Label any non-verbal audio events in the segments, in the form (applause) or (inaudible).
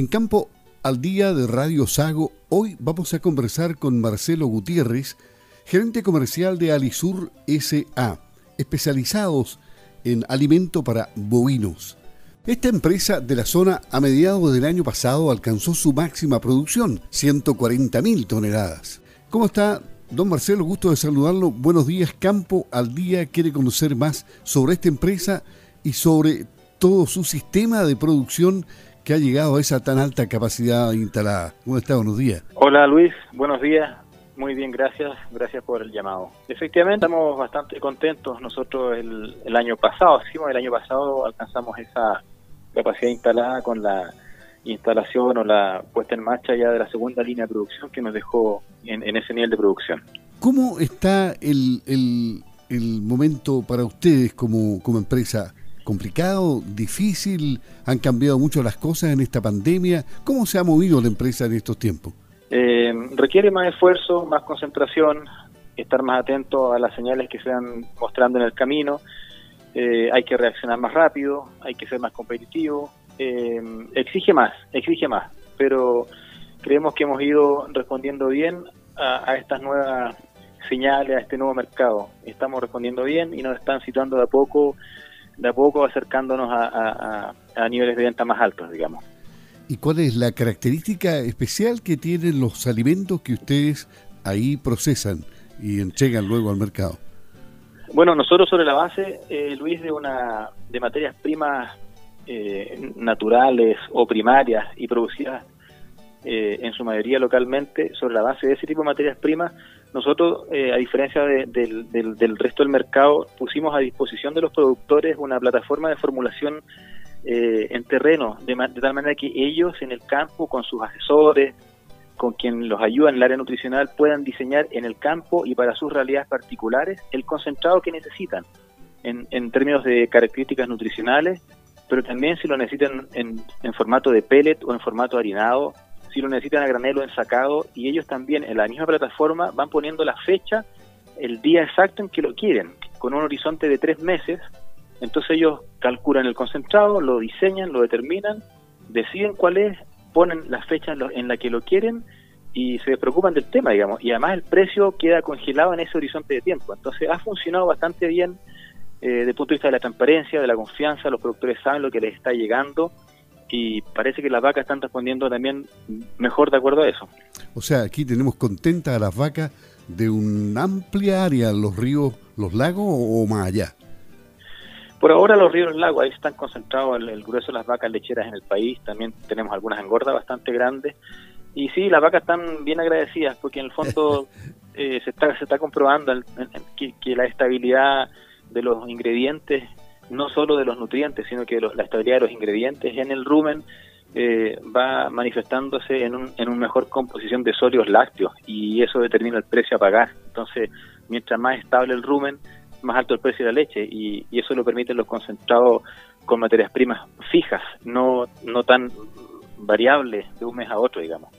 En campo al día de Radio Sago, hoy vamos a conversar con Marcelo Gutiérrez, gerente comercial de Alisur SA, especializados en alimento para bovinos. Esta empresa de la zona a mediados del año pasado alcanzó su máxima producción, 140.000 toneladas. ¿Cómo está, don Marcelo? Gusto de saludarlo. Buenos días. Campo al Día quiere conocer más sobre esta empresa y sobre todo su sistema de producción que ha llegado a esa tan alta capacidad instalada. ¿Cómo está? Buenos días. Hola Luis, buenos días. Muy bien, gracias. Gracias por el llamado. Efectivamente, estamos bastante contentos. Nosotros el, el año pasado, el año pasado alcanzamos esa capacidad instalada con la instalación o la puesta en marcha ya de la segunda línea de producción que nos dejó en, ese nivel de producción. ¿Cómo está el, el, el momento para ustedes como, como empresa? Complicado, difícil, han cambiado mucho las cosas en esta pandemia. ¿Cómo se ha movido la empresa en estos tiempos? Eh, requiere más esfuerzo, más concentración, estar más atento a las señales que se van mostrando en el camino. Eh, hay que reaccionar más rápido, hay que ser más competitivo. Eh, exige más, exige más, pero creemos que hemos ido respondiendo bien a, a estas nuevas señales, a este nuevo mercado. Estamos respondiendo bien y nos están situando de a poco de a poco acercándonos a, niveles de venta más altos, digamos. ¿Y cuál es la característica especial que tienen los alimentos que ustedes ahí procesan y entregan luego al mercado? Bueno, nosotros sobre la base, eh, Luis, de una de materias primas eh, naturales o primarias y producidas eh, en su mayoría localmente, sobre la base de ese tipo de materias primas, nosotros, eh, a diferencia del, resto del mercado, pusimos a disposición de los productores una plataforma de formulación eh, en terreno, de, tal manera que ellos en el campo, con sus asesores, con quien los ayuda en el área nutricional, puedan diseñar en el campo y para sus realidades particulares el concentrado que necesitan en, en términos de características nutricionales, pero también si lo necesitan en, en formato de pellet o en formato harinado si lo necesitan a granelo ensacado y ellos también en la misma plataforma van poniendo la fecha, el día exacto en que lo quieren, con un horizonte de tres meses. Entonces ellos calculan el concentrado, lo diseñan, lo determinan, deciden cuál es, ponen la fecha en, la que lo quieren y se preocupan del tema, digamos. Y además el precio queda congelado en ese horizonte de tiempo. Entonces ha funcionado bastante bien eh, desde el punto de vista de la transparencia, de la confianza, los productores saben lo que les está llegando y parece que las vacas están respondiendo también mejor de acuerdo a eso. O sea, aquí tenemos contentas a las vacas de una amplia área, los ríos, los lagos o más allá. Por ahora los ríos y los lagos, ahí están concentrados el, grueso de las vacas lecheras en el país, también tenemos algunas engordas bastante grandes. Y sí, las vacas están bien agradecidas porque en el fondo (laughs) eh, se, está, se está comprobando que la estabilidad de los ingredientes no solo de los nutrientes, sino que la estabilidad de los ingredientes en el rumen eh, va manifestándose en, un, en una mejor composición de sólidos lácteos y eso determina el precio a pagar. Entonces, mientras más estable el rumen, más alto el precio de la leche y, eso lo permiten los concentrados con materias primas fijas, no, no tan variables de un mes a otro, digamos.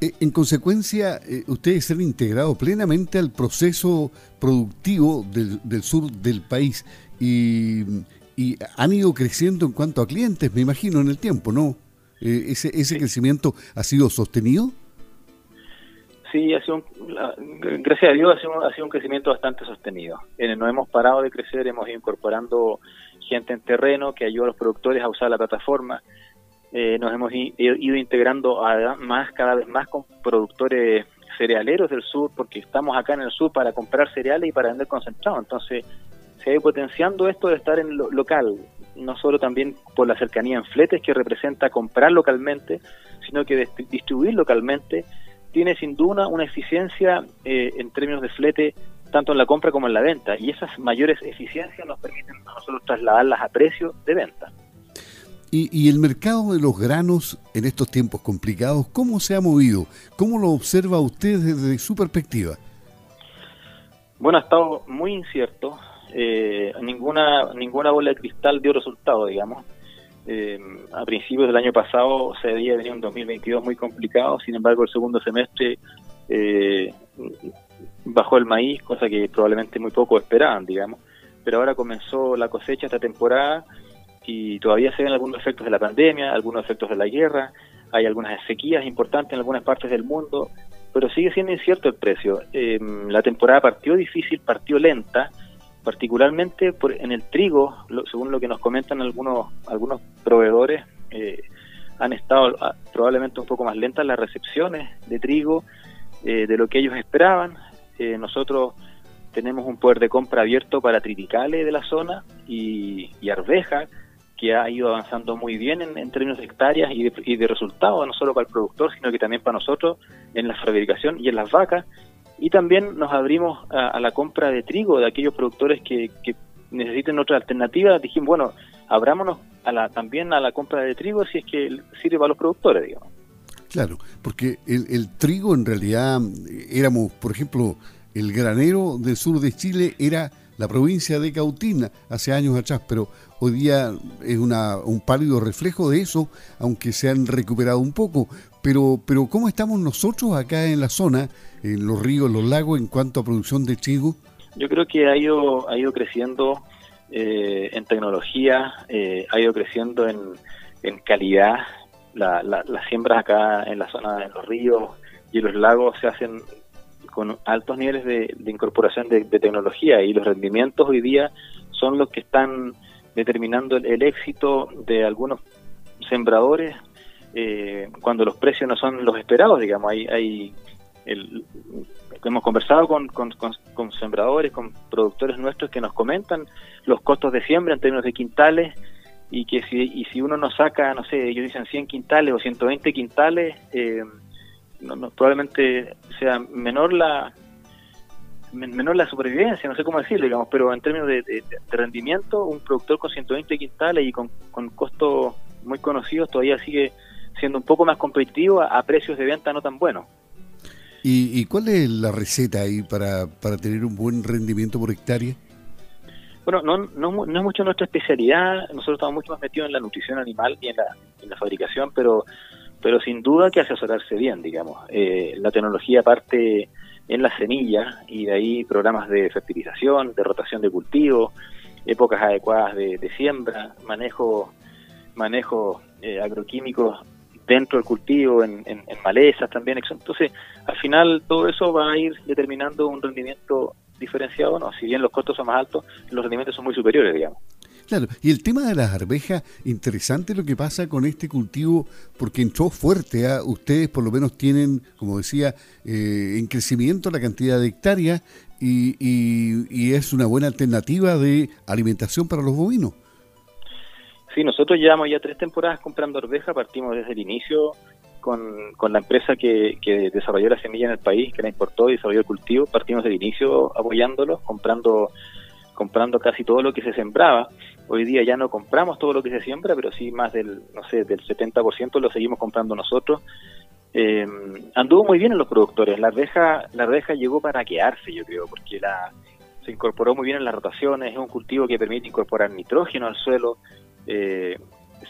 Eh, en consecuencia, eh, ustedes se han integrado plenamente al proceso productivo del, del sur del país y, han ido creciendo en cuanto a clientes, me imagino, en el tiempo, ¿no? Eh, ese, ¿Ese crecimiento ha sido sostenido? Sí, ha sido gracias a Dios ha sido, ha sido, un crecimiento bastante sostenido. no hemos parado de crecer, hemos ido incorporando gente en terreno que ayuda a los productores a usar la plataforma. Eh, nos hemos ido integrando más cada vez más con productores cerealeros del sur, porque estamos acá en el sur para comprar cereales y para vender concentrado. Entonces, se ha ido potenciando esto de estar en lo local, no solo también por la cercanía en fletes que representa comprar localmente, sino que distribuir localmente tiene sin duda una eficiencia eh, en términos de flete tanto en la compra como en la venta y esas mayores eficiencias nos permiten a nosotros trasladarlas a precio de venta. Y, y, el mercado de los granos en estos tiempos complicados, ¿cómo se ha movido? ¿Cómo lo observa usted desde su perspectiva? Bueno, ha estado muy incierto eh, ninguna ninguna bola de cristal dio resultado, digamos. Eh, a principios del año pasado se había venido un 2022 muy complicado, sin embargo el segundo semestre eh, bajó el maíz, cosa que probablemente muy poco esperaban, digamos. Pero ahora comenzó la cosecha esta temporada y todavía se ven algunos efectos de la pandemia, algunos efectos de la guerra, hay algunas sequías importantes en algunas partes del mundo, pero sigue siendo incierto el precio. Em, la temporada partió difícil, partió lenta, particularmente por, en el trigo, según lo que nos comentan algunos algunos proveedores, eh, han estado ah, probablemente un poco más lentas las recepciones de trigo eh, de lo que ellos esperaban. Eh, nosotros tenemos un poder de compra abierto para triticales de la zona y, y arveja, que ha ido avanzando muy bien en, términos de hectáreas y de, y de, resultados, no solo para el productor, sino que también para nosotros en la fabricación y en las vacas. Y también nos abrimos a, la compra de trigo de aquellos productores que, que necesiten otra alternativa. Dijimos, bueno, abrámonos a la, también a la compra de trigo si es que sirve para los productores, digamos. Claro, porque el, el trigo en realidad éramos, por ejemplo, el granero del sur de Chile era la provincia de Cautina hace años atrás, pero hoy día es una, un pálido reflejo de eso, aunque se han recuperado un poco. Pero, pero ¿cómo estamos nosotros acá en la zona, en los ríos, los lagos, en cuanto a producción de trigo? Yo creo que ha ido, ha ido creciendo eh, en tecnología, eh, ha ido creciendo en, en calidad. La, las siembras acá en la zona de los ríos y los lagos se hacen con altos niveles de, incorporación de, tecnología y los rendimientos hoy día son los que están determinando el, éxito de algunos sembradores eh, cuando los precios no son los esperados, digamos, hay, hay el, hemos conversado con, con, con, sembradores, con productores nuestros que nos comentan los costos de siembra en términos de quintales y que si, y si uno no saca, no sé, ellos dicen 100 quintales o 120 quintales, eh, no, probablemente sea menor la menor la supervivencia, no sé cómo decirlo, digamos, pero en términos de, rendimiento, un productor con 120 quintales y con, con costos muy conocidos todavía sigue siendo un poco más competitivo a, precios de venta no tan buenos. ¿Y, cuál es la receta ahí para, para tener un buen rendimiento por hectárea? Bueno, no, no, no es mucho nuestra especialidad, nosotros estamos mucho más metidos en la nutrición animal y en la, en la fabricación, pero pero sin duda que asesorarse bien, digamos. Eh, la tecnología parte en la semilla y de ahí programas de fertilización, de rotación de cultivo, épocas adecuadas de, siembra, manejo, manejo eh, agroquímicos dentro del cultivo, en, en, malezas también. Entonces, al final todo eso va a ir determinando un rendimiento diferenciado, ¿no? Si bien los costos son más altos, los rendimientos son muy superiores, digamos. Claro, y el tema de las arvejas, interesante lo que pasa con este cultivo, porque entró fuerte. ¿ah? Ustedes por lo menos tienen, como decía, eh, en crecimiento la cantidad de hectáreas y, es una buena alternativa de alimentación para los bovinos. Sí, nosotros llevamos ya tres temporadas comprando arveja, partimos desde el inicio con, con la empresa que, que desarrolló la semilla en el país, que la importó y desarrolló el cultivo, partimos desde el inicio apoyándolos, comprando comprando casi todo lo que se sembraba. Hoy día ya no compramos todo lo que se siembra, pero sí más del, no sé, del 70% lo seguimos comprando nosotros. Eh, anduvo muy bien en los productores. La arveja, la arveja llegó para quedarse, yo creo, porque la, se incorporó muy bien en las rotaciones. Es un cultivo que permite incorporar nitrógeno al suelo. Eh,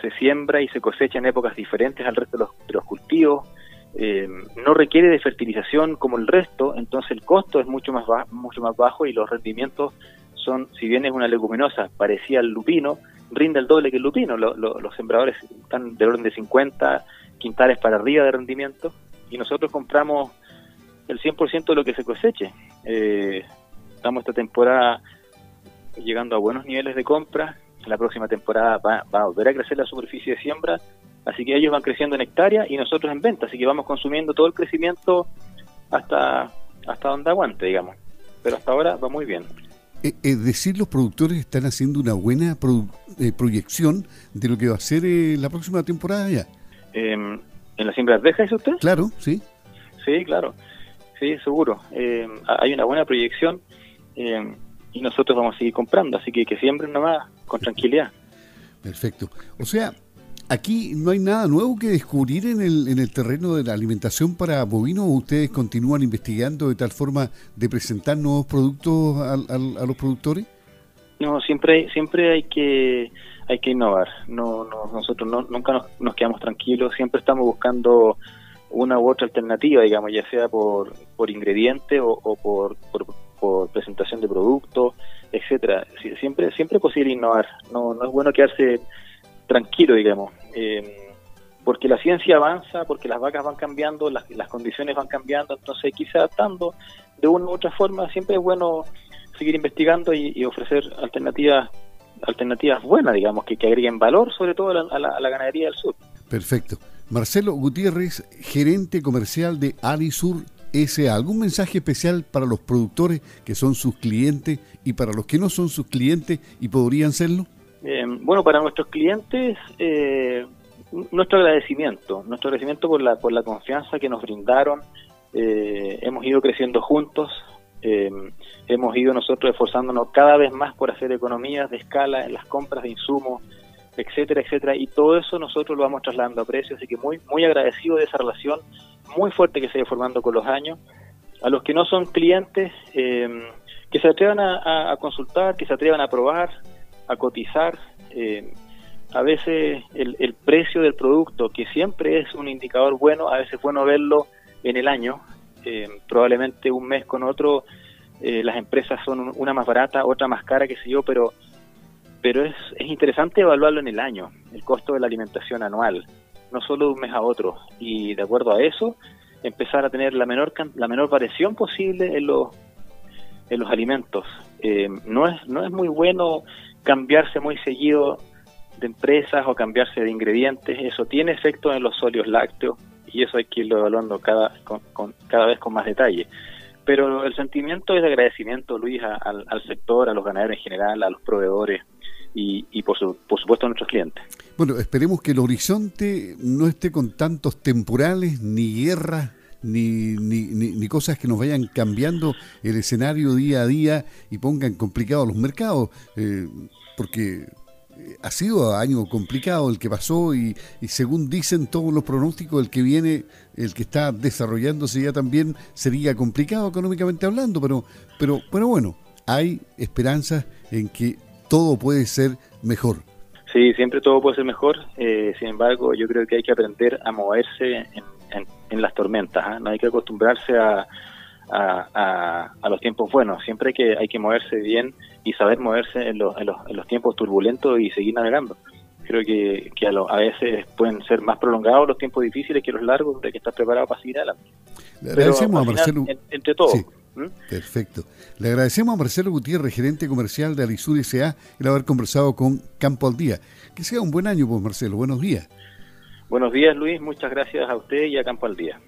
se siembra y se cosecha en épocas diferentes al resto de los, cultivos. Eh, no requiere de fertilización como el resto, entonces el costo es mucho más, mucho más bajo y los rendimientos son, si bien es una leguminosa, parecía el lupino, rinde el doble que el lupino. los sembradores están del orden de 50 quintales para arriba de rendimiento y nosotros compramos el 100% de lo que se coseche. Eh, estamos esta temporada llegando a buenos niveles de compra. La próxima temporada va, va, a volver a crecer la superficie de siembra, así que ellos van creciendo en hectáreas y nosotros en venta, así que vamos consumiendo todo el crecimiento hasta, hasta donde aguante, digamos. Pero hasta ahora va muy bien. Eh, es decir, los productores están haciendo una buena eh, proyección de lo que va a ser eh, la próxima temporada ya. Em, ¿En la siembra de dice usted? Claro, sí. Sí, claro. Sí, seguro. Em, hay una buena proyección em, y nosotros vamos a seguir comprando, así que que siembren nomás con tranquilidad. Perfecto. O sea, Aquí no hay nada nuevo que descubrir en el, en el terreno de la alimentación para bovinos. ¿Ustedes continúan investigando de tal forma de presentar nuevos productos a, los productores? No, siempre, siempre hay que hay que innovar. No, no nosotros no, nunca nos, quedamos tranquilos. Siempre estamos buscando una u otra alternativa, digamos, ya sea por, por ingrediente o, por, por, presentación de productos, etcétera. Siempre siempre es posible innovar. No, no es bueno quedarse tranquilo, digamos. Eh, porque la ciencia avanza, porque las vacas van cambiando, las, condiciones van cambiando, entonces irse adaptando de una u otra forma. Siempre es bueno seguir investigando y, ofrecer alternativas alternativas buenas, digamos, que, que agreguen valor, sobre todo a la, ganadería del sur. Perfecto. Marcelo Gutiérrez, gerente comercial de Alisur SA. ¿Algún mensaje especial para los productores que son sus clientes y para los que no son sus clientes y podrían serlo? Bueno, para nuestros clientes, eh, nuestro agradecimiento, nuestro agradecimiento por la, por la confianza que nos brindaron. Eh, hemos ido creciendo juntos, eh, hemos ido nosotros esforzándonos cada vez más por hacer economías de escala en las compras de insumos, etcétera, etcétera, y todo eso nosotros lo vamos trasladando a precios, así que muy, muy agradecido de esa relación muy fuerte que se ha formando con los años. A los que no son clientes, eh, que se atrevan a, consultar, que se atrevan a probar, a cotizar. Eh, a veces el, el, precio del producto, que siempre es un indicador bueno, a veces es bueno verlo en el año, eh, probablemente un mes con otro, las empresas son una más barata, otra más cara, qué sé yo, pero, pero es, es interesante evaluarlo en el año, el costo de la alimentación anual, no solo de un mes a otro, y de acuerdo a eso, empezar a tener la menor, la menor variación posible en los, en los alimentos. Eh, no, es, no es muy bueno cambiarse muy seguido de empresas o cambiarse de ingredientes, eso tiene efecto en los sólidos lácteos y eso hay que irlo evaluando cada, con, cada vez con más detalle. Pero el sentimiento es de agradecimiento, Luis, al, sector, a los ganaderos en general, a los proveedores y, y por, por supuesto a nuestros clientes. Bueno, esperemos que el horizonte no esté con tantos temporales ni guerras ni, ni, ni, cosas que nos vayan cambiando el escenario día a día y pongan complicados los mercados, eh, porque ha sido año complicado el que pasó y, según dicen todos los pronósticos, el que viene, el que está desarrollándose ya también sería complicado económicamente hablando, pero, pero, pero bueno, hay esperanzas en que todo puede ser mejor. Sí, siempre todo puede ser mejor, eh, sin embargo yo creo que hay que aprender a moverse en, las tormentas, ¿ah? no hay que acostumbrarse a, a, a, los tiempos buenos. Siempre hay que, hay que moverse bien y saber moverse en los, en los, en los tiempos turbulentos y seguir navegando. Creo que, que a, a, veces pueden ser más prolongados los tiempos difíciles que los largos, de que estar preparado para seguir adelante. Le agradecemos a Marcelo. entre todos. Perfecto. Le agradecemos a Marcelo Gutiérrez, gerente comercial de Alisur S.A., el haber conversado con Campo al Día. Que sea un buen año, pues Marcelo. Buenos días. Buenos días, Luis. Muchas gracias a usted y a Campo al Día.